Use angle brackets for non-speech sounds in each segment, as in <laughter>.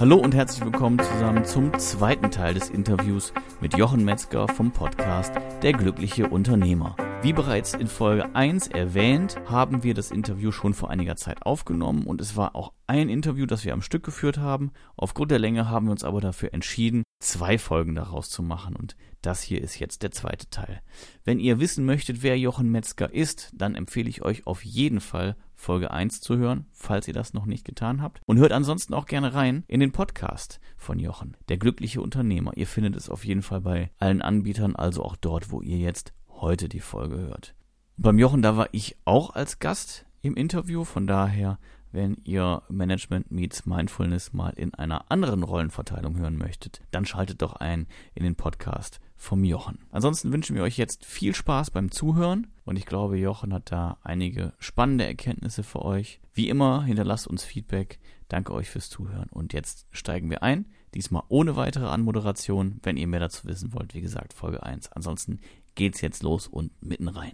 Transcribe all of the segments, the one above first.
Hallo und herzlich willkommen zusammen zum zweiten Teil des Interviews mit Jochen Metzger vom Podcast Der glückliche Unternehmer. Wie bereits in Folge 1 erwähnt, haben wir das Interview schon vor einiger Zeit aufgenommen und es war auch ein Interview, das wir am Stück geführt haben. Aufgrund der Länge haben wir uns aber dafür entschieden, zwei Folgen daraus zu machen und das hier ist jetzt der zweite Teil. Wenn ihr wissen möchtet, wer Jochen Metzger ist, dann empfehle ich euch auf jeden Fall Folge 1 zu hören, falls ihr das noch nicht getan habt. Und hört ansonsten auch gerne rein in den Podcast von Jochen, der glückliche Unternehmer. Ihr findet es auf jeden Fall bei allen Anbietern, also auch dort, wo ihr jetzt heute die Folge hört. Beim Jochen, da war ich auch als Gast im Interview, von daher, wenn ihr Management Meets Mindfulness mal in einer anderen Rollenverteilung hören möchtet, dann schaltet doch ein in den Podcast vom Jochen. Ansonsten wünschen wir euch jetzt viel Spaß beim Zuhören und ich glaube, Jochen hat da einige spannende Erkenntnisse für euch. Wie immer, hinterlasst uns Feedback. Danke euch fürs Zuhören und jetzt steigen wir ein. Diesmal ohne weitere Anmoderation. Wenn ihr mehr dazu wissen wollt, wie gesagt, Folge 1. Ansonsten geht's jetzt los und mitten rein.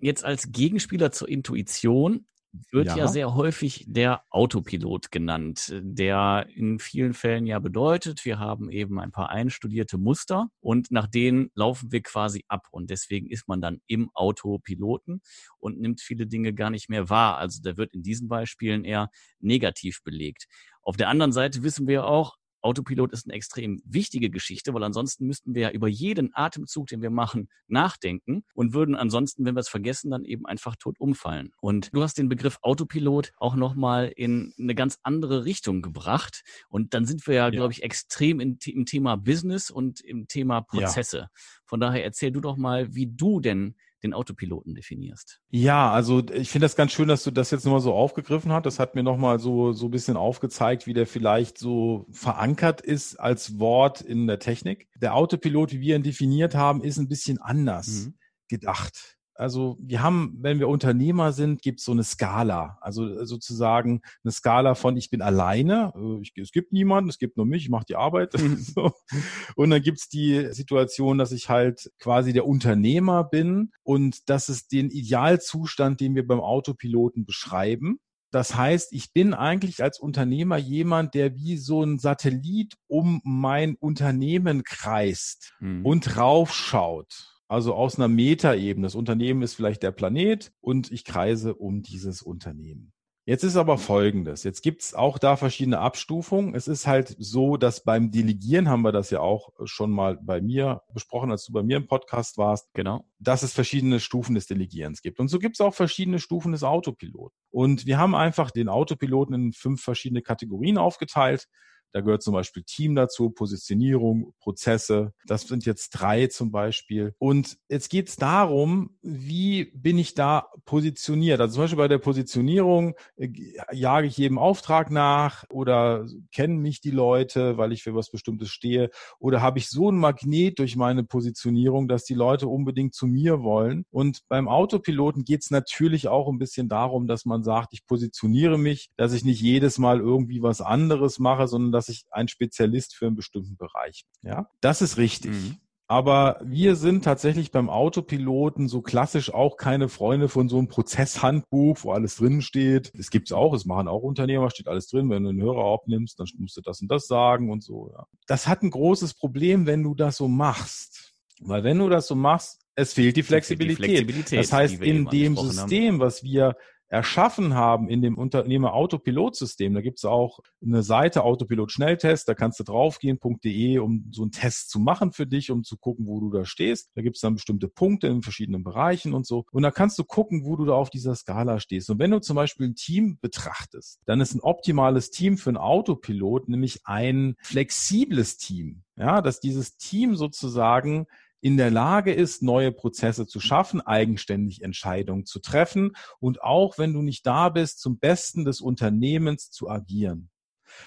Jetzt als Gegenspieler zur Intuition wird ja. ja. sehr häufig der Autopilot genannt, der in vielen Fällen ja bedeutet, wir haben eben ein paar einstudierte Muster und nach denen laufen wir quasi ab und deswegen ist man dann im Autopiloten und nimmt viele Dinge gar nicht mehr wahr. Also der wird in diesen Beispielen eher negativ belegt. Auf der anderen Seite wissen wir auch, Autopilot ist eine extrem wichtige Geschichte, weil ansonsten müssten wir ja über jeden Atemzug, den wir machen, nachdenken und würden ansonsten, wenn wir es vergessen, dann eben einfach tot umfallen. Und du hast den Begriff Autopilot auch nochmal in eine ganz andere Richtung gebracht. Und dann sind wir ja, ja. glaube ich, extrem in, im Thema Business und im Thema Prozesse. Ja. Von daher erzähl du doch mal, wie du denn den Autopiloten definierst. Ja, also ich finde das ganz schön, dass du das jetzt nochmal so aufgegriffen hast. Das hat mir nochmal so, so ein bisschen aufgezeigt, wie der vielleicht so verankert ist als Wort in der Technik. Der Autopilot, wie wir ihn definiert haben, ist ein bisschen anders mhm. gedacht also wir haben, wenn wir Unternehmer sind, gibt es so eine Skala. Also sozusagen eine Skala von ich bin alleine, äh, ich, es gibt niemanden, es gibt nur mich, ich mache die Arbeit. <laughs> so. Und dann gibt's die Situation, dass ich halt quasi der Unternehmer bin und das ist den Idealzustand, den wir beim Autopiloten beschreiben. Das heißt, ich bin eigentlich als Unternehmer jemand, der wie so ein Satellit um mein Unternehmen kreist mhm. und raufschaut. Also aus einer Metaebene. Das Unternehmen ist vielleicht der Planet und ich kreise um dieses Unternehmen. Jetzt ist aber Folgendes. Jetzt gibt's auch da verschiedene Abstufungen. Es ist halt so, dass beim Delegieren haben wir das ja auch schon mal bei mir besprochen, als du bei mir im Podcast warst. Genau. Dass es verschiedene Stufen des Delegierens gibt. Und so gibt's auch verschiedene Stufen des Autopiloten. Und wir haben einfach den Autopiloten in fünf verschiedene Kategorien aufgeteilt. Da gehört zum Beispiel Team dazu, Positionierung, Prozesse. Das sind jetzt drei zum Beispiel. Und jetzt geht es darum, wie bin ich da positioniert? Also zum Beispiel bei der Positionierung äh, jage ich jedem Auftrag nach oder kennen mich die Leute, weil ich für was Bestimmtes stehe? Oder habe ich so ein Magnet durch meine Positionierung, dass die Leute unbedingt zu mir wollen? Und beim Autopiloten geht es natürlich auch ein bisschen darum, dass man sagt, ich positioniere mich, dass ich nicht jedes Mal irgendwie was anderes mache, sondern dass dass ich ein Spezialist für einen bestimmten Bereich bin. Ja, das ist richtig. Mhm. Aber wir sind tatsächlich beim Autopiloten so klassisch auch keine Freunde von so einem Prozesshandbuch, wo alles drin steht. Es gibt's auch, es machen auch Unternehmer, steht alles drin. Wenn du einen Hörer aufnimmst, dann musst du das und das sagen und so. Ja. Das hat ein großes Problem, wenn du das so machst. Weil wenn du das so machst, es fehlt die Flexibilität. Die Flexibilität das heißt, in dem System, haben. was wir erschaffen haben in dem Unternehmer-Autopilot-System. Da gibt es auch eine Seite Autopilot-Schnelltest, da kannst du draufgehen.de, um so einen Test zu machen für dich, um zu gucken, wo du da stehst. Da gibt es dann bestimmte Punkte in verschiedenen Bereichen und so. Und da kannst du gucken, wo du da auf dieser Skala stehst. Und wenn du zum Beispiel ein Team betrachtest, dann ist ein optimales Team für einen Autopilot nämlich ein flexibles Team. Ja, dass dieses Team sozusagen in der Lage ist, neue Prozesse zu schaffen, eigenständig Entscheidungen zu treffen und auch wenn du nicht da bist, zum Besten des Unternehmens zu agieren.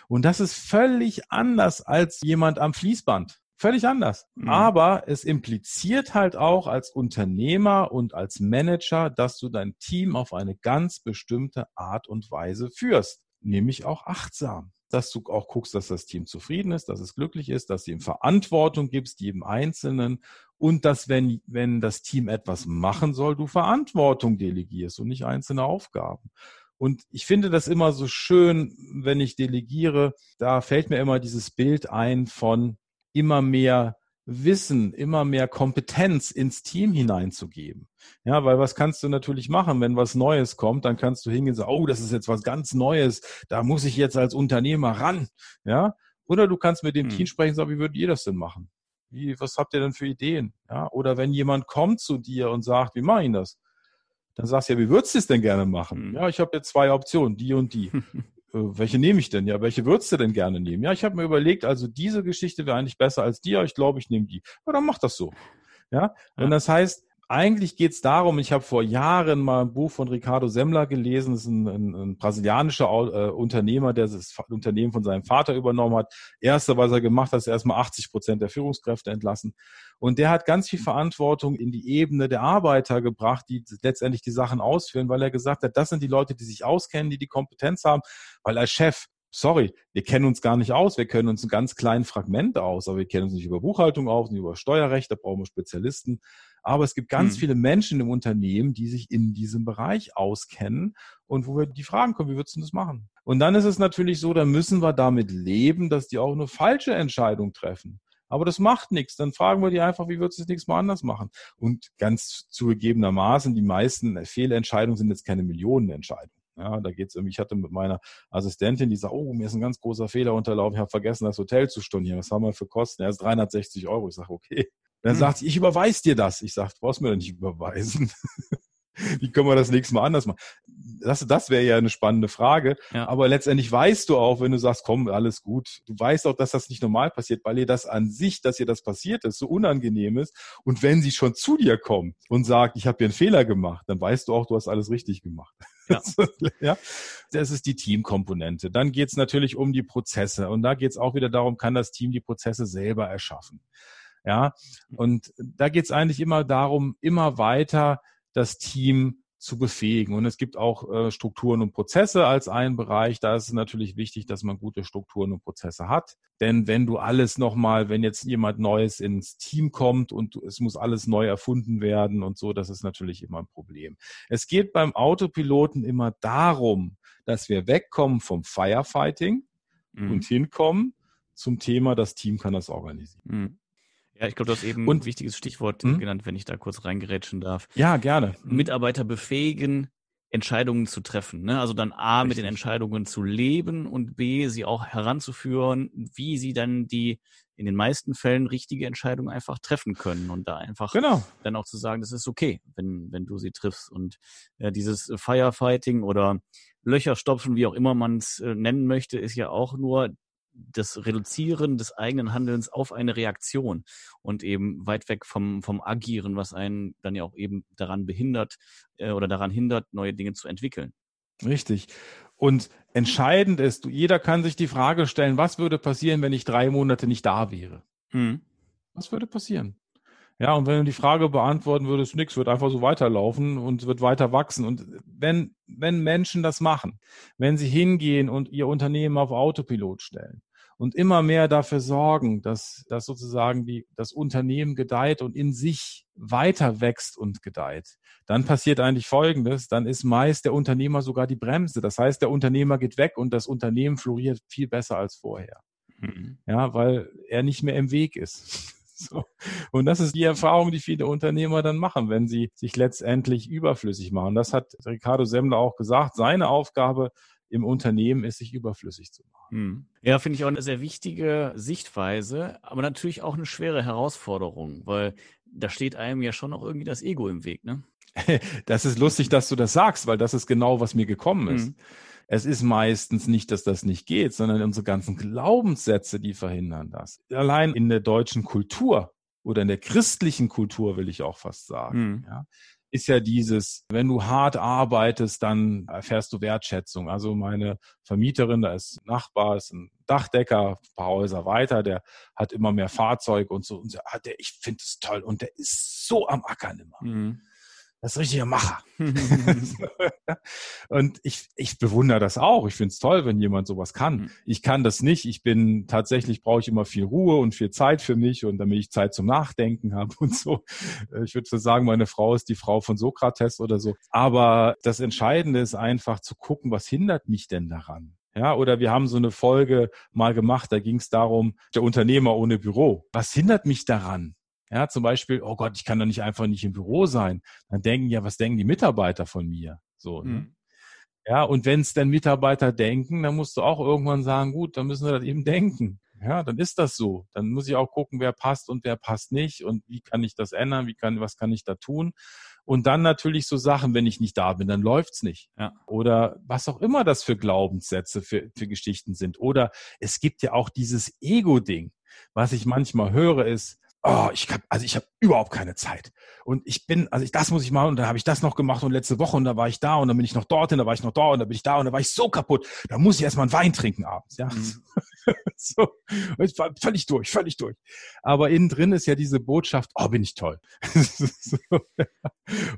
Und das ist völlig anders als jemand am Fließband. Völlig anders. Mhm. Aber es impliziert halt auch als Unternehmer und als Manager, dass du dein Team auf eine ganz bestimmte Art und Weise führst, nämlich auch achtsam dass du auch guckst, dass das Team zufrieden ist, dass es glücklich ist, dass du ihm Verantwortung gibst, jedem Einzelnen und dass, wenn, wenn das Team etwas machen soll, du Verantwortung delegierst und nicht einzelne Aufgaben. Und ich finde das immer so schön, wenn ich delegiere, da fällt mir immer dieses Bild ein von immer mehr Wissen, immer mehr Kompetenz ins Team hineinzugeben. Ja, weil was kannst du natürlich machen, wenn was Neues kommt, dann kannst du hingehen und sagen, oh, das ist jetzt was ganz Neues, da muss ich jetzt als Unternehmer ran. Ja, oder du kannst mit dem hm. Team sprechen und sagen, wie würdet ihr das denn machen? Wie, was habt ihr denn für Ideen? Ja, oder wenn jemand kommt zu dir und sagt, wie mache ich das? Dann sagst du ja, wie würdest du es denn gerne machen? Hm. Ja, ich habe jetzt zwei Optionen, die und die. <laughs> Äh, welche nehme ich denn? Ja, welche würdest du denn gerne nehmen? Ja, ich habe mir überlegt, also diese Geschichte wäre eigentlich besser als die, aber ich glaube, ich nehme die. Ja, dann mach das so. Ja, ja. und das heißt, eigentlich geht es darum, ich habe vor Jahren mal ein Buch von Ricardo Semmler gelesen, das ist ein, ein, ein brasilianischer äh, Unternehmer, der das Unternehmen von seinem Vater übernommen hat. Erste, was er gemacht hat, ist erstmal 80 Prozent der Führungskräfte entlassen. Und der hat ganz viel Verantwortung in die Ebene der Arbeiter gebracht, die letztendlich die Sachen ausführen, weil er gesagt hat, das sind die Leute, die sich auskennen, die die Kompetenz haben, weil als Chef sorry, wir kennen uns gar nicht aus, wir kennen uns ein ganz kleines Fragment aus, aber wir kennen uns nicht über Buchhaltung aus, nicht über Steuerrecht, da brauchen wir Spezialisten. Aber es gibt ganz mhm. viele Menschen im Unternehmen, die sich in diesem Bereich auskennen und wo wir die Fragen kommen, wie würdest du das machen? Und dann ist es natürlich so, da müssen wir damit leben, dass die auch eine falsche Entscheidung treffen. Aber das macht nichts. Dann fragen wir die einfach, wie würdest du das nächste Mal anders machen? Und ganz zugegebenermaßen, die meisten Fehlentscheidungen sind jetzt keine Millionenentscheidungen. Ja, da geht's irgendwie, ich hatte mit meiner Assistentin, die sagt, oh, mir ist ein ganz großer Fehler unterlaufen, ich habe vergessen, das Hotel zu stornieren. Was haben wir für Kosten? Ja, ist 360 Euro. Ich sage, okay, dann hm. sagt sie, ich überweise dir das. Ich sage, du brauchst mir doch nicht überweisen. <laughs> Wie können wir das nächste Mal anders machen? Das, das wäre ja eine spannende Frage. Ja. Aber letztendlich weißt du auch, wenn du sagst, komm, alles gut. Du weißt auch, dass das nicht normal passiert, weil ihr das an sich, dass ihr das passiert ist, so unangenehm ist. Und wenn sie schon zu dir kommt und sagt, ich habe hier einen Fehler gemacht, dann weißt du auch, du hast alles richtig gemacht. Ja. <laughs> ja. Das ist die Teamkomponente. Dann geht es natürlich um die Prozesse. Und da geht es auch wieder darum, kann das Team die Prozesse selber erschaffen. Ja, und da geht es eigentlich immer darum, immer weiter das Team zu befähigen. Und es gibt auch äh, Strukturen und Prozesse als einen Bereich. Da ist es natürlich wichtig, dass man gute Strukturen und Prozesse hat. Denn wenn du alles nochmal, wenn jetzt jemand Neues ins Team kommt und es muss alles neu erfunden werden und so, das ist natürlich immer ein Problem. Es geht beim Autopiloten immer darum, dass wir wegkommen vom Firefighting mhm. und hinkommen zum Thema, das Team kann das organisieren. Mhm. Ja, ich glaube, du hast eben und, ein wichtiges Stichwort hm? genannt, wenn ich da kurz reingerätschen darf. Ja, gerne. Mitarbeiter befähigen, Entscheidungen zu treffen. Ne? Also dann A, Richtig. mit den Entscheidungen zu leben und B, sie auch heranzuführen, wie sie dann die in den meisten Fällen richtige Entscheidung einfach treffen können und da einfach genau. dann auch zu sagen, das ist okay, wenn, wenn du sie triffst. Und ja, dieses Firefighting oder Löcher stopfen, wie auch immer man es äh, nennen möchte, ist ja auch nur das Reduzieren des eigenen Handelns auf eine Reaktion und eben weit weg vom, vom Agieren, was einen dann ja auch eben daran behindert äh, oder daran hindert, neue Dinge zu entwickeln. Richtig. Und entscheidend ist, jeder kann sich die Frage stellen, was würde passieren, wenn ich drei Monate nicht da wäre? Hm. Was würde passieren? Ja, und wenn du die Frage beantworten würdest, nichts, wird einfach so weiterlaufen und wird weiter wachsen. Und wenn, wenn Menschen das machen, wenn sie hingehen und ihr Unternehmen auf Autopilot stellen, und immer mehr dafür sorgen, dass, dass sozusagen die, das Unternehmen gedeiht und in sich weiter wächst und gedeiht, dann passiert eigentlich Folgendes, dann ist meist der Unternehmer sogar die Bremse. Das heißt, der Unternehmer geht weg und das Unternehmen floriert viel besser als vorher. Mhm. Ja, weil er nicht mehr im Weg ist. <laughs> So. Und das ist die Erfahrung, die viele Unternehmer dann machen, wenn sie sich letztendlich überflüssig machen. Das hat Ricardo Semmler auch gesagt. Seine Aufgabe im Unternehmen ist, sich überflüssig zu machen. Hm. Ja, finde ich auch eine sehr wichtige Sichtweise, aber natürlich auch eine schwere Herausforderung, weil da steht einem ja schon auch irgendwie das Ego im Weg, ne? <laughs> Das ist lustig, dass du das sagst, weil das ist genau, was mir gekommen ist. Mhm. Es ist meistens nicht, dass das nicht geht, sondern unsere ganzen Glaubenssätze, die verhindern das. Allein in der deutschen Kultur oder in der christlichen Kultur will ich auch fast sagen. Mhm. Ja, ist ja dieses, wenn du hart arbeitest, dann erfährst du Wertschätzung. Also meine Vermieterin, da ist ein Nachbar, ist ein Dachdecker, ein paar Häuser weiter, der hat immer mehr Fahrzeug und so. Und so, ah, der, ich finde es toll und der ist so am Ackern immer. Mhm. Das ist richtiger Macher. <laughs> <laughs> und ich, ich bewundere das auch. Ich finde es toll, wenn jemand sowas kann. Mhm. Ich kann das nicht. Ich bin tatsächlich brauche ich immer viel Ruhe und viel Zeit für mich und damit ich Zeit zum Nachdenken habe <laughs> und so. Ich würde so sagen, meine Frau ist die Frau von Sokrates oder so. Aber das Entscheidende ist einfach zu gucken, was hindert mich denn daran? Ja, oder wir haben so eine Folge mal gemacht, da ging es darum, der Unternehmer ohne Büro. Was hindert mich daran? Ja, zum Beispiel, oh Gott, ich kann doch nicht einfach nicht im Büro sein. Dann denken ja, was denken die Mitarbeiter von mir? So. Ne? Mhm. Ja, und wenn es denn Mitarbeiter denken, dann musst du auch irgendwann sagen, gut, dann müssen wir das eben denken. Ja, dann ist das so. Dann muss ich auch gucken, wer passt und wer passt nicht und wie kann ich das ändern, wie kann, was kann ich da tun? Und dann natürlich so Sachen, wenn ich nicht da bin, dann läuft's nicht. Ja. Oder was auch immer das für Glaubenssätze, für, für Geschichten sind. Oder es gibt ja auch dieses Ego-Ding. Was ich manchmal höre, ist, oh, ich hab, also ich habe überhaupt keine Zeit. Und ich bin, also ich, das muss ich machen und dann habe ich das noch gemacht und letzte Woche und da war ich da und dann bin ich noch dorthin, da war ich noch da und da bin ich da und da war ich so kaputt. Da muss ich erstmal einen Wein trinken abends, ja. Mhm. <laughs> so. Und ich war völlig durch, völlig durch. Aber innen drin ist ja diese Botschaft, oh, bin ich toll. <laughs>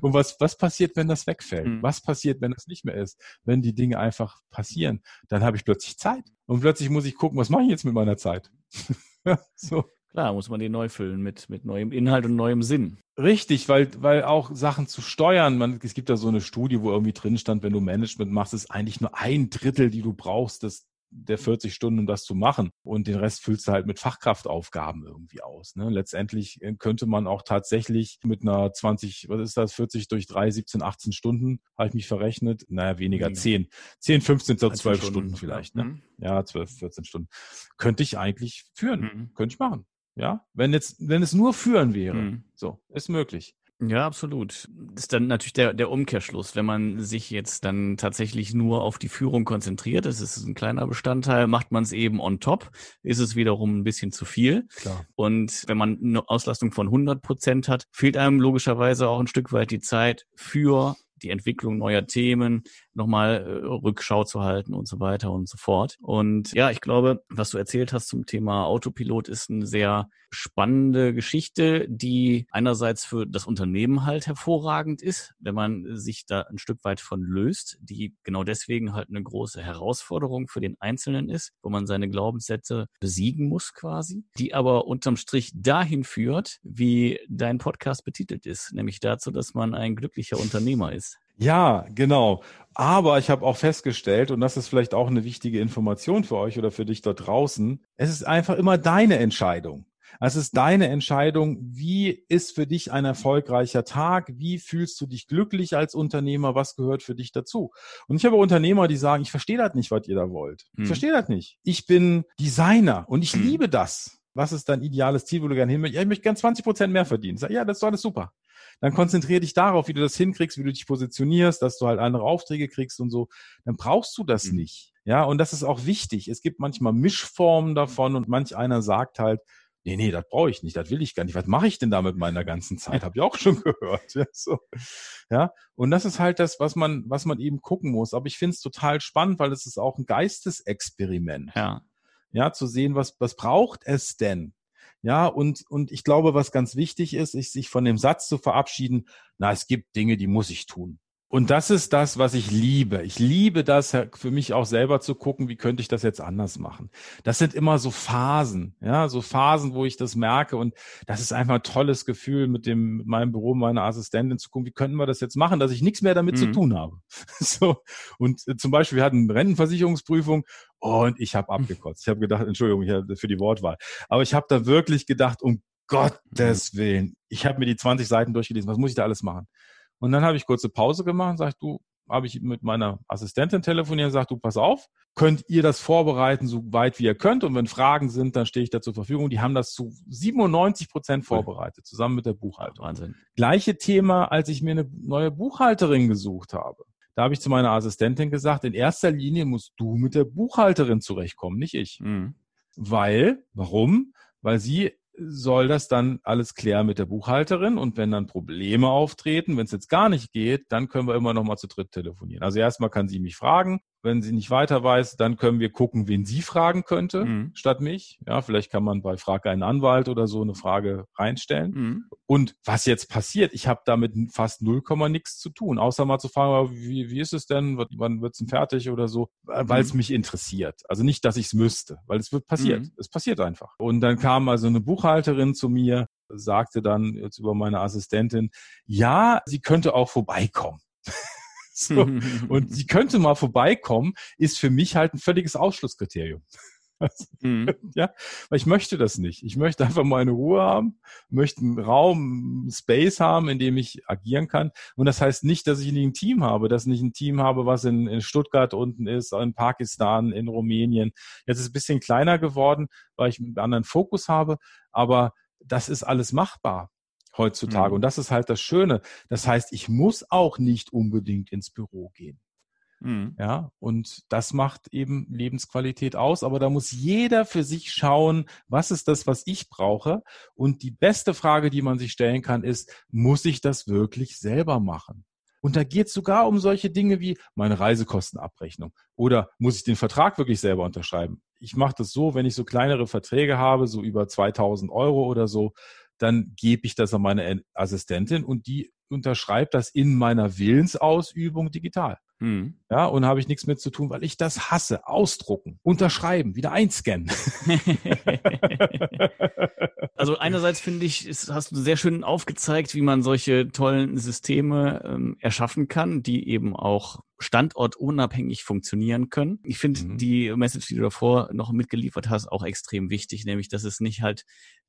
und was, was passiert, wenn das wegfällt? Mhm. Was passiert, wenn das nicht mehr ist? Wenn die Dinge einfach passieren? Dann habe ich plötzlich Zeit. Und plötzlich muss ich gucken, was mache ich jetzt mit meiner Zeit? <laughs> so. Klar, muss man den neu füllen mit, mit neuem Inhalt und neuem Sinn. Richtig, weil, weil auch Sachen zu steuern, man, es gibt da so eine Studie, wo irgendwie drin stand, wenn du Management machst, ist eigentlich nur ein Drittel, die du brauchst, das, der 40 Stunden, um das zu machen. Und den Rest füllst du halt mit Fachkraftaufgaben irgendwie aus. Ne? Letztendlich äh, könnte man auch tatsächlich mit einer 20, was ist das, 40 durch 3, 17, 18 Stunden, habe ich mich verrechnet. Naja, weniger, weniger. 10. 10, 15, 12 Stunden, Stunden vielleicht. Ne? Mhm. Ja, 12, 14 Stunden. Könnte ich eigentlich führen. Mhm. Könnte ich machen. Ja, wenn jetzt, wenn es nur führen wäre. Mhm. So, ist möglich. Ja, absolut. Das ist dann natürlich der, der Umkehrschluss, wenn man sich jetzt dann tatsächlich nur auf die Führung konzentriert, das ist ein kleiner Bestandteil, macht man es eben on top, ist es wiederum ein bisschen zu viel. Klar. Und wenn man eine Auslastung von 100 Prozent hat, fehlt einem logischerweise auch ein Stück weit die Zeit für die Entwicklung neuer Themen, nochmal äh, Rückschau zu halten und so weiter und so fort. Und ja, ich glaube, was du erzählt hast zum Thema Autopilot ist eine sehr spannende Geschichte, die einerseits für das Unternehmen halt hervorragend ist, wenn man sich da ein Stück weit von löst, die genau deswegen halt eine große Herausforderung für den Einzelnen ist, wo man seine Glaubenssätze besiegen muss quasi, die aber unterm Strich dahin führt, wie dein Podcast betitelt ist, nämlich dazu, dass man ein glücklicher Unternehmer ist. Ja, genau. Aber ich habe auch festgestellt, und das ist vielleicht auch eine wichtige Information für euch oder für dich dort draußen, es ist einfach immer deine Entscheidung. Es ist deine Entscheidung, wie ist für dich ein erfolgreicher Tag, wie fühlst du dich glücklich als Unternehmer, was gehört für dich dazu. Und ich habe Unternehmer, die sagen, ich verstehe das nicht, was ihr da wollt. Ich hm. verstehe das nicht. Ich bin Designer und ich hm. liebe das. Was ist dein ideales Ziel, wo du gerne hin möchtest? Ja, ich möchte gerne 20 Prozent mehr verdienen. Sag, ja, das ist alles super dann konzentriere dich darauf, wie du das hinkriegst, wie du dich positionierst, dass du halt andere Aufträge kriegst und so. Dann brauchst du das mhm. nicht. Ja, und das ist auch wichtig. Es gibt manchmal Mischformen davon und manch einer sagt halt, nee, nee, das brauche ich nicht, das will ich gar nicht. Was mache ich denn da mit meiner ganzen Zeit? Habe ich auch schon <laughs> gehört. Ja, so. ja, und das ist halt das, was man, was man eben gucken muss. Aber ich finde es total spannend, weil es ist auch ein Geistesexperiment. Ja. Ja, zu sehen, was, was braucht es denn? Ja, und, und ich glaube, was ganz wichtig ist, ist, sich von dem Satz zu verabschieden, na, es gibt Dinge, die muss ich tun. Und das ist das, was ich liebe. Ich liebe das für mich auch selber zu gucken, wie könnte ich das jetzt anders machen. Das sind immer so Phasen, ja, so Phasen, wo ich das merke. Und das ist einfach ein tolles Gefühl, mit dem, mit meinem Büro, meiner Assistentin zu gucken, wie könnten wir das jetzt machen, dass ich nichts mehr damit mhm. zu tun habe. <laughs> So. Und äh, zum Beispiel, wir hatten Rentenversicherungsprüfung und ich habe abgekotzt. Ich habe gedacht, Entschuldigung ich für die Wortwahl. Aber ich habe da wirklich gedacht, um Gottes Willen, ich habe mir die 20 Seiten durchgelesen, was muss ich da alles machen? Und dann habe ich kurze Pause gemacht und sag du, habe ich mit meiner Assistentin telefoniert und gesagt, du, pass auf, könnt ihr das vorbereiten, so weit wie ihr könnt. Und wenn Fragen sind, dann stehe ich da zur Verfügung. Die haben das zu 97 Prozent vorbereitet, zusammen mit der Buchhaltung. Wahnsinn. Gleiche Thema, als ich mir eine neue Buchhalterin gesucht habe. Da habe ich zu meiner Assistentin gesagt, in erster Linie musst du mit der Buchhalterin zurechtkommen, nicht ich. Mhm. Weil, warum? Weil sie soll das dann alles klären mit der Buchhalterin und wenn dann Probleme auftreten, wenn es jetzt gar nicht geht, dann können wir immer noch mal zu dritt telefonieren. Also erstmal kann sie mich fragen wenn sie nicht weiter weiß, dann können wir gucken, wen sie fragen könnte, mhm. statt mich. Ja, vielleicht kann man bei Frage einen Anwalt oder so eine Frage reinstellen. Mhm. Und was jetzt passiert, ich habe damit fast null Komma nichts zu tun, außer mal zu fragen, wie, wie ist es denn, wann wird's denn fertig oder so, weil es mhm. mich interessiert. Also nicht, dass ich es müsste, weil es wird passiert. Mhm. Es passiert einfach. Und dann kam also eine Buchhalterin zu mir, sagte dann jetzt über meine Assistentin, ja, sie könnte auch vorbeikommen. <laughs> <laughs> So. Und sie könnte mal vorbeikommen, ist für mich halt ein völliges Ausschlusskriterium. <laughs> mhm. Ja, weil ich möchte das nicht. Ich möchte einfach mal eine Ruhe haben, möchte einen Raum, einen Space haben, in dem ich agieren kann. Und das heißt nicht, dass ich nicht ein Team habe, dass ich nicht ein Team habe, was in, in Stuttgart unten ist, in Pakistan, in Rumänien. Jetzt ist es ein bisschen kleiner geworden, weil ich einen anderen Fokus habe, aber das ist alles machbar heutzutage. Mhm. Und das ist halt das Schöne. Das heißt, ich muss auch nicht unbedingt ins Büro gehen. Mhm. Ja, und das macht eben Lebensqualität aus. Aber da muss jeder für sich schauen, was ist das, was ich brauche? Und die beste Frage, die man sich stellen kann, ist, muss ich das wirklich selber machen? Und da geht es sogar um solche Dinge wie meine Reisekostenabrechnung oder muss ich den Vertrag wirklich selber unterschreiben? Ich mache das so, wenn ich so kleinere Verträge habe, so über 2000 Euro oder so, dann gebe ich das an meine Assistentin und die unterschreibt das in meiner Willensausübung digital. Hm. Ja, und habe ich nichts mit zu tun, weil ich das hasse. Ausdrucken, unterschreiben, wieder einscannen. <laughs> also einerseits finde ich, ist, hast du sehr schön aufgezeigt, wie man solche tollen Systeme ähm, erschaffen kann, die eben auch standortunabhängig funktionieren können. Ich finde mhm. die Message, die du davor noch mitgeliefert hast, auch extrem wichtig, nämlich dass es nicht halt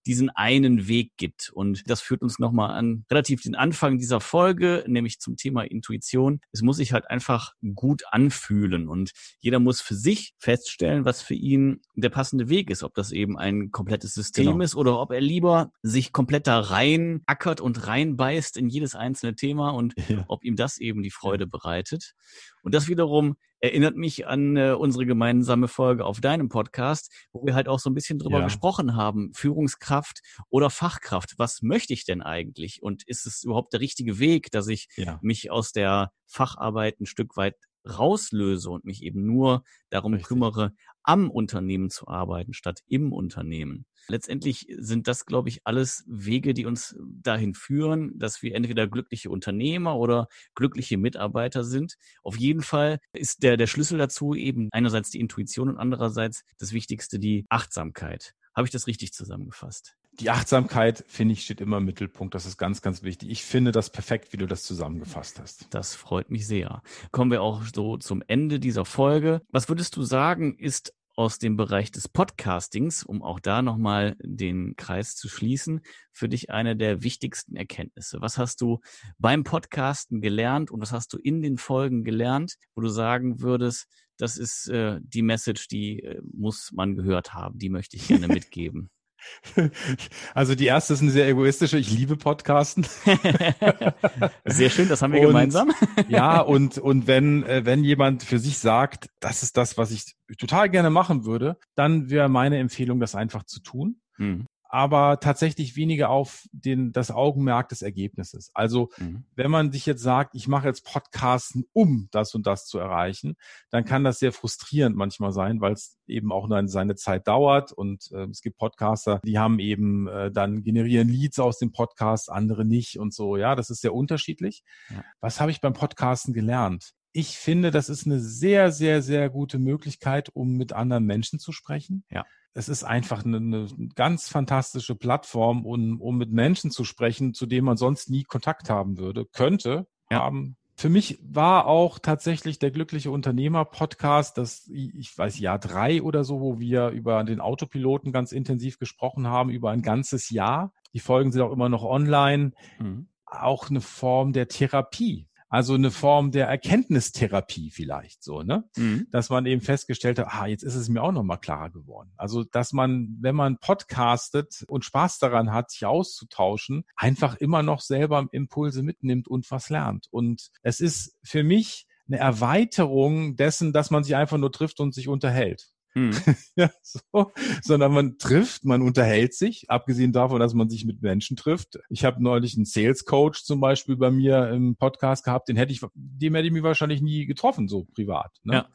diesen einen Weg gibt. Und das führt uns nochmal an relativ den Anfang dieser Folge, nämlich zum Thema Intuition. Es muss sich halt einfach gut anfühlen und jeder muss für sich feststellen, was für ihn der passende Weg ist. Ob das eben ein komplettes System genau. ist oder ob er lieber sich komplett da rein ackert und reinbeißt in jedes einzelne Thema und <laughs> ja. ob ihm das eben die Freude bereitet. Und das wiederum erinnert mich an äh, unsere gemeinsame Folge auf deinem Podcast, wo wir halt auch so ein bisschen drüber ja. gesprochen haben. Führungskraft oder Fachkraft. Was möchte ich denn eigentlich? Und ist es überhaupt der richtige Weg, dass ich ja. mich aus der Facharbeit ein Stück weit rauslöse und mich eben nur darum Richtig. kümmere, am Unternehmen zu arbeiten, statt im Unternehmen. Letztendlich sind das, glaube ich, alles Wege, die uns dahin führen, dass wir entweder glückliche Unternehmer oder glückliche Mitarbeiter sind. Auf jeden Fall ist der, der Schlüssel dazu eben einerseits die Intuition und andererseits das Wichtigste die Achtsamkeit. Habe ich das richtig zusammengefasst? Die Achtsamkeit, finde ich, steht immer im Mittelpunkt. Das ist ganz, ganz wichtig. Ich finde das perfekt, wie du das zusammengefasst hast. Das freut mich sehr. Kommen wir auch so zum Ende dieser Folge. Was würdest du sagen, ist aus dem Bereich des Podcastings, um auch da nochmal den Kreis zu schließen, für dich eine der wichtigsten Erkenntnisse? Was hast du beim Podcasten gelernt und was hast du in den Folgen gelernt, wo du sagen würdest, das ist äh, die Message, die äh, muss man gehört haben, die möchte ich gerne <laughs> mitgeben? <laughs> Also die erste ist eine sehr egoistische. Ich liebe Podcasten. <laughs> Sehr schön, das haben wir und, gemeinsam. <laughs> Ja, und, und wenn, äh, wenn jemand für sich sagt, das ist das, was ich total gerne machen würde, dann wäre meine Empfehlung, das einfach zu tun. Mhm aber tatsächlich weniger auf den, das Augenmerk des Ergebnisses. Also mhm. wenn man sich jetzt sagt, ich mache jetzt Podcasten, um das und das zu erreichen, dann kann das sehr frustrierend manchmal sein, weil es eben auch nur seine Zeit dauert und äh, es gibt Podcaster, die haben eben äh, dann generieren Leads aus dem Podcast, andere nicht und so. Ja, das ist sehr unterschiedlich. Ja. Was habe ich beim Podcasten gelernt? Ich finde, das ist eine sehr, sehr, sehr gute Möglichkeit, um mit anderen Menschen zu sprechen. Ja es ist einfach eine, eine ganz fantastische Plattform, um, um mit Menschen zu sprechen, zu denen man sonst nie Kontakt haben würde, könnte ja. haben. Für mich war auch tatsächlich der glückliche Unternehmer Podcast, das ich weiß Jahr drei oder so, wo wir über den Autopiloten ganz intensiv gesprochen haben über ein ganzes Jahr. Die Folgen sind auch immer noch online. Mhm. Auch eine Form der Therapie also eine Form der Erkenntnistherapie vielleicht so, ne? Mhm. Dass man eben festgestellt hat, ah, jetzt ist es mir auch nochmal klarer geworden. Also, dass man, wenn man podcastet und Spaß daran hat, sich auszutauschen, einfach immer noch selber Impulse mitnimmt und was lernt. Und es ist für mich eine Erweiterung dessen, dass man sich einfach nur trifft und sich unterhält. Mhm. <laughs> ja, so, sondern man trifft, man unterhält sich, abgesehen davon, dass man sich mit Menschen trifft. Ich habe neulich einen Sales Coach zum Beispiel bei mir im Podcast gehabt, den hätte ich, dem hätte ich mich wahrscheinlich nie getroffen, so privat. Ne? Ja.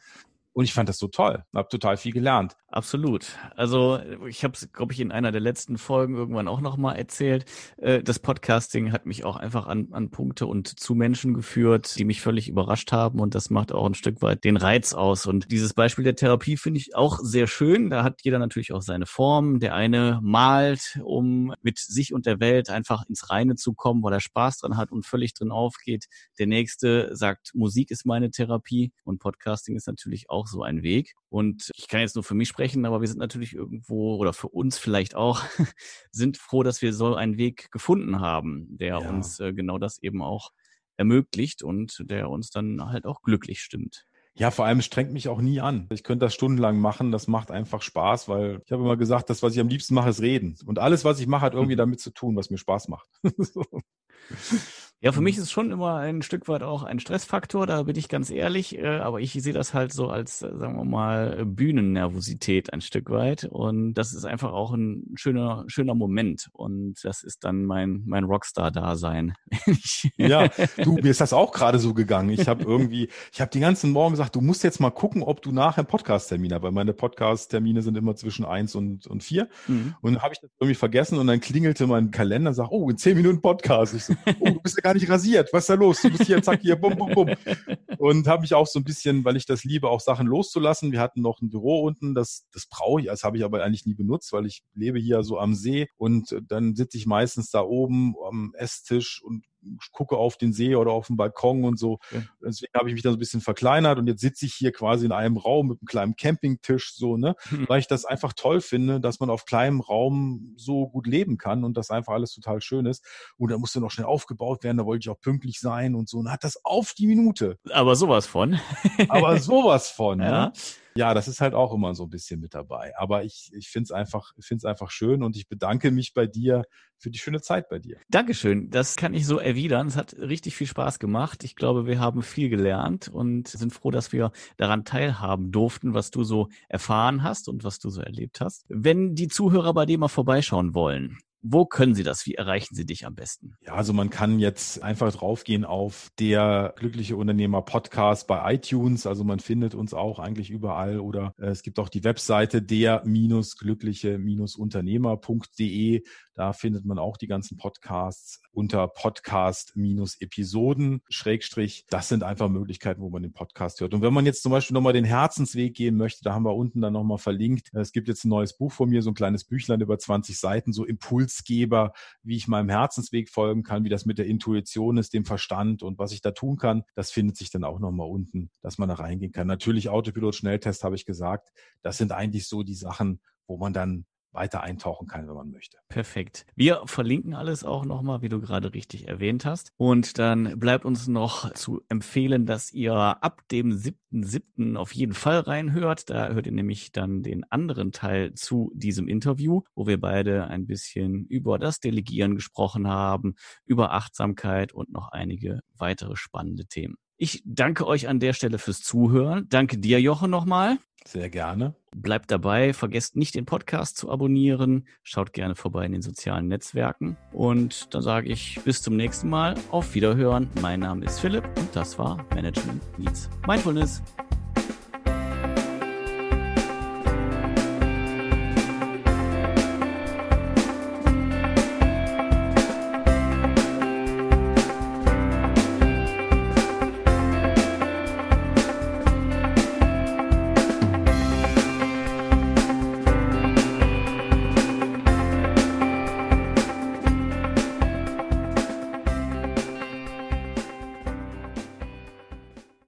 Und ich fand das so toll, habe total viel gelernt. Absolut. Also ich habe es, glaube ich, in einer der letzten Folgen irgendwann auch nochmal erzählt. Äh, das Podcasting hat mich auch einfach an, an Punkte und zu Menschen geführt, die mich völlig überrascht haben. Und das macht auch ein Stück weit den Reiz aus. Und dieses Beispiel der Therapie finde ich auch sehr schön. Da hat jeder natürlich auch seine Form. Der eine malt, um mit sich und der Welt einfach ins Reine zu kommen, weil er Spaß dran hat und völlig drin aufgeht. Der nächste sagt, Musik ist meine Therapie. Und Podcasting ist natürlich auch auch so ein Weg. Und ich kann jetzt nur für mich sprechen, aber wir sind natürlich irgendwo oder für uns vielleicht auch, <laughs> sind froh, dass wir so einen Weg gefunden haben, der ja. uns äh, genau das eben auch ermöglicht und der uns dann halt auch glücklich stimmt. Ja, vor allem strengt mich auch nie an. Ich könnte das stundenlang machen. Das macht einfach Spaß, weil ich habe immer gesagt, das, was ich am liebsten mache, ist reden. Und alles, was ich mache, hat irgendwie mhm. damit zu tun, was mir Spaß macht. <laughs> Ja, für mich mhm. ist es schon immer ein Stück weit auch ein Stressfaktor, da bin ich ganz ehrlich, äh, aber ich sehe das halt so als, äh, sagen wir mal, Bühnennervosität ein Stück weit und das ist einfach auch ein schöner, schöner Moment und das ist dann mein, mein Rockstar-Dasein. <laughs> ja, du, mir ist das auch gerade so gegangen. Ich habe irgendwie, ich habe die ganzen Morgen gesagt, du musst jetzt mal gucken, ob du nachher Podcast-Termin hast, weil meine Podcast-Termine sind immer zwischen eins und, und vier mhm. und dann habe ich das irgendwie vergessen und dann klingelte mein Kalender und sagt, oh, in zehn Minuten Podcast. Ich so, oh, du bist ja gar nicht rasiert. Was ist da los? Du bist hier, zack, hier, bum, bum, bum. Und habe mich auch so ein bisschen, weil ich das liebe, auch Sachen loszulassen. Wir hatten noch ein Büro unten, das, das brauche ich, das habe ich aber eigentlich nie benutzt, weil ich lebe hier so am See und dann sitze ich meistens da oben am Esstisch und gucke auf den See oder auf den Balkon und so. Ja. Deswegen habe ich mich da so ein bisschen verkleinert und jetzt sitze ich hier quasi in einem Raum mit einem kleinen Campingtisch so, ne, mhm. weil ich das einfach toll finde, dass man auf kleinem Raum so gut leben kann und das einfach alles total schön ist. Und da musste noch schnell aufgebaut werden, da wollte ich auch pünktlich sein und so. Und hat das auf die Minute. Aber sowas von. Aber <laughs> sowas von, ja. Ne? Ja, das ist halt auch immer so ein bisschen mit dabei. Aber ich, ich finde es einfach, find's einfach schön und ich bedanke mich bei dir für die schöne Zeit bei dir. Dankeschön. Das kann ich so erwidern. Es hat richtig viel Spaß gemacht. Ich glaube, wir haben viel gelernt und sind froh, dass wir daran teilhaben durften, was du so erfahren hast und was du so erlebt hast. Wenn die Zuhörer bei dir mal vorbeischauen wollen, wo können Sie das? Wie erreichen Sie dich am besten? Ja, also man kann jetzt einfach draufgehen auf der Glückliche Unternehmer Podcast bei iTunes. Also man findet uns auch eigentlich überall oder äh, es gibt auch die Webseite der-glückliche-unternehmer.de. Da findet man auch die ganzen Podcasts unter Podcast-Episoden, Schrägstrich. Das sind einfach Möglichkeiten, wo man den Podcast hört. Und wenn man jetzt zum Beispiel nochmal den Herzensweg gehen möchte, da haben wir unten dann nochmal verlinkt. Es gibt jetzt ein neues Buch von mir, so ein kleines Büchlein über 20 Seiten, so Impulsgeber, wie ich meinem Herzensweg folgen kann, wie das mit der Intuition ist, dem Verstand und was ich da tun kann. Das findet sich dann auch nochmal unten, dass man da reingehen kann. Natürlich Autopilot, Schnelltest habe ich gesagt. Das sind eigentlich so die Sachen, wo man dann weiter eintauchen kann, wenn man möchte. Perfekt. Wir verlinken alles auch nochmal, wie du gerade richtig erwähnt hast. Und dann bleibt uns noch zu empfehlen, dass ihr ab dem 7.7. auf jeden Fall reinhört. Da hört ihr nämlich dann den anderen Teil zu diesem Interview, wo wir beide ein bisschen über das Delegieren gesprochen haben, über Achtsamkeit und noch einige weitere spannende Themen. Ich danke euch an der Stelle fürs Zuhören. Danke dir, Jochen, nochmal. Sehr gerne. Bleibt dabei, vergesst nicht den Podcast zu abonnieren, schaut gerne vorbei in den sozialen Netzwerken und dann sage ich bis zum nächsten Mal, auf Wiederhören. Mein Name ist Philipp und das war Management Meets Mindfulness.